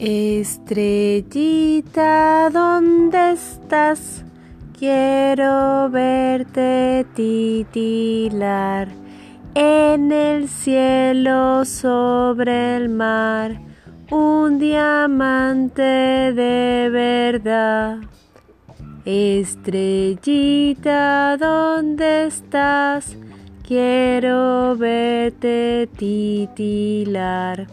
Estrellita, ¿dónde estás? Quiero verte titilar en el cielo sobre el mar, un diamante de verdad. Estrellita, ¿dónde estás? Quiero verte titilar.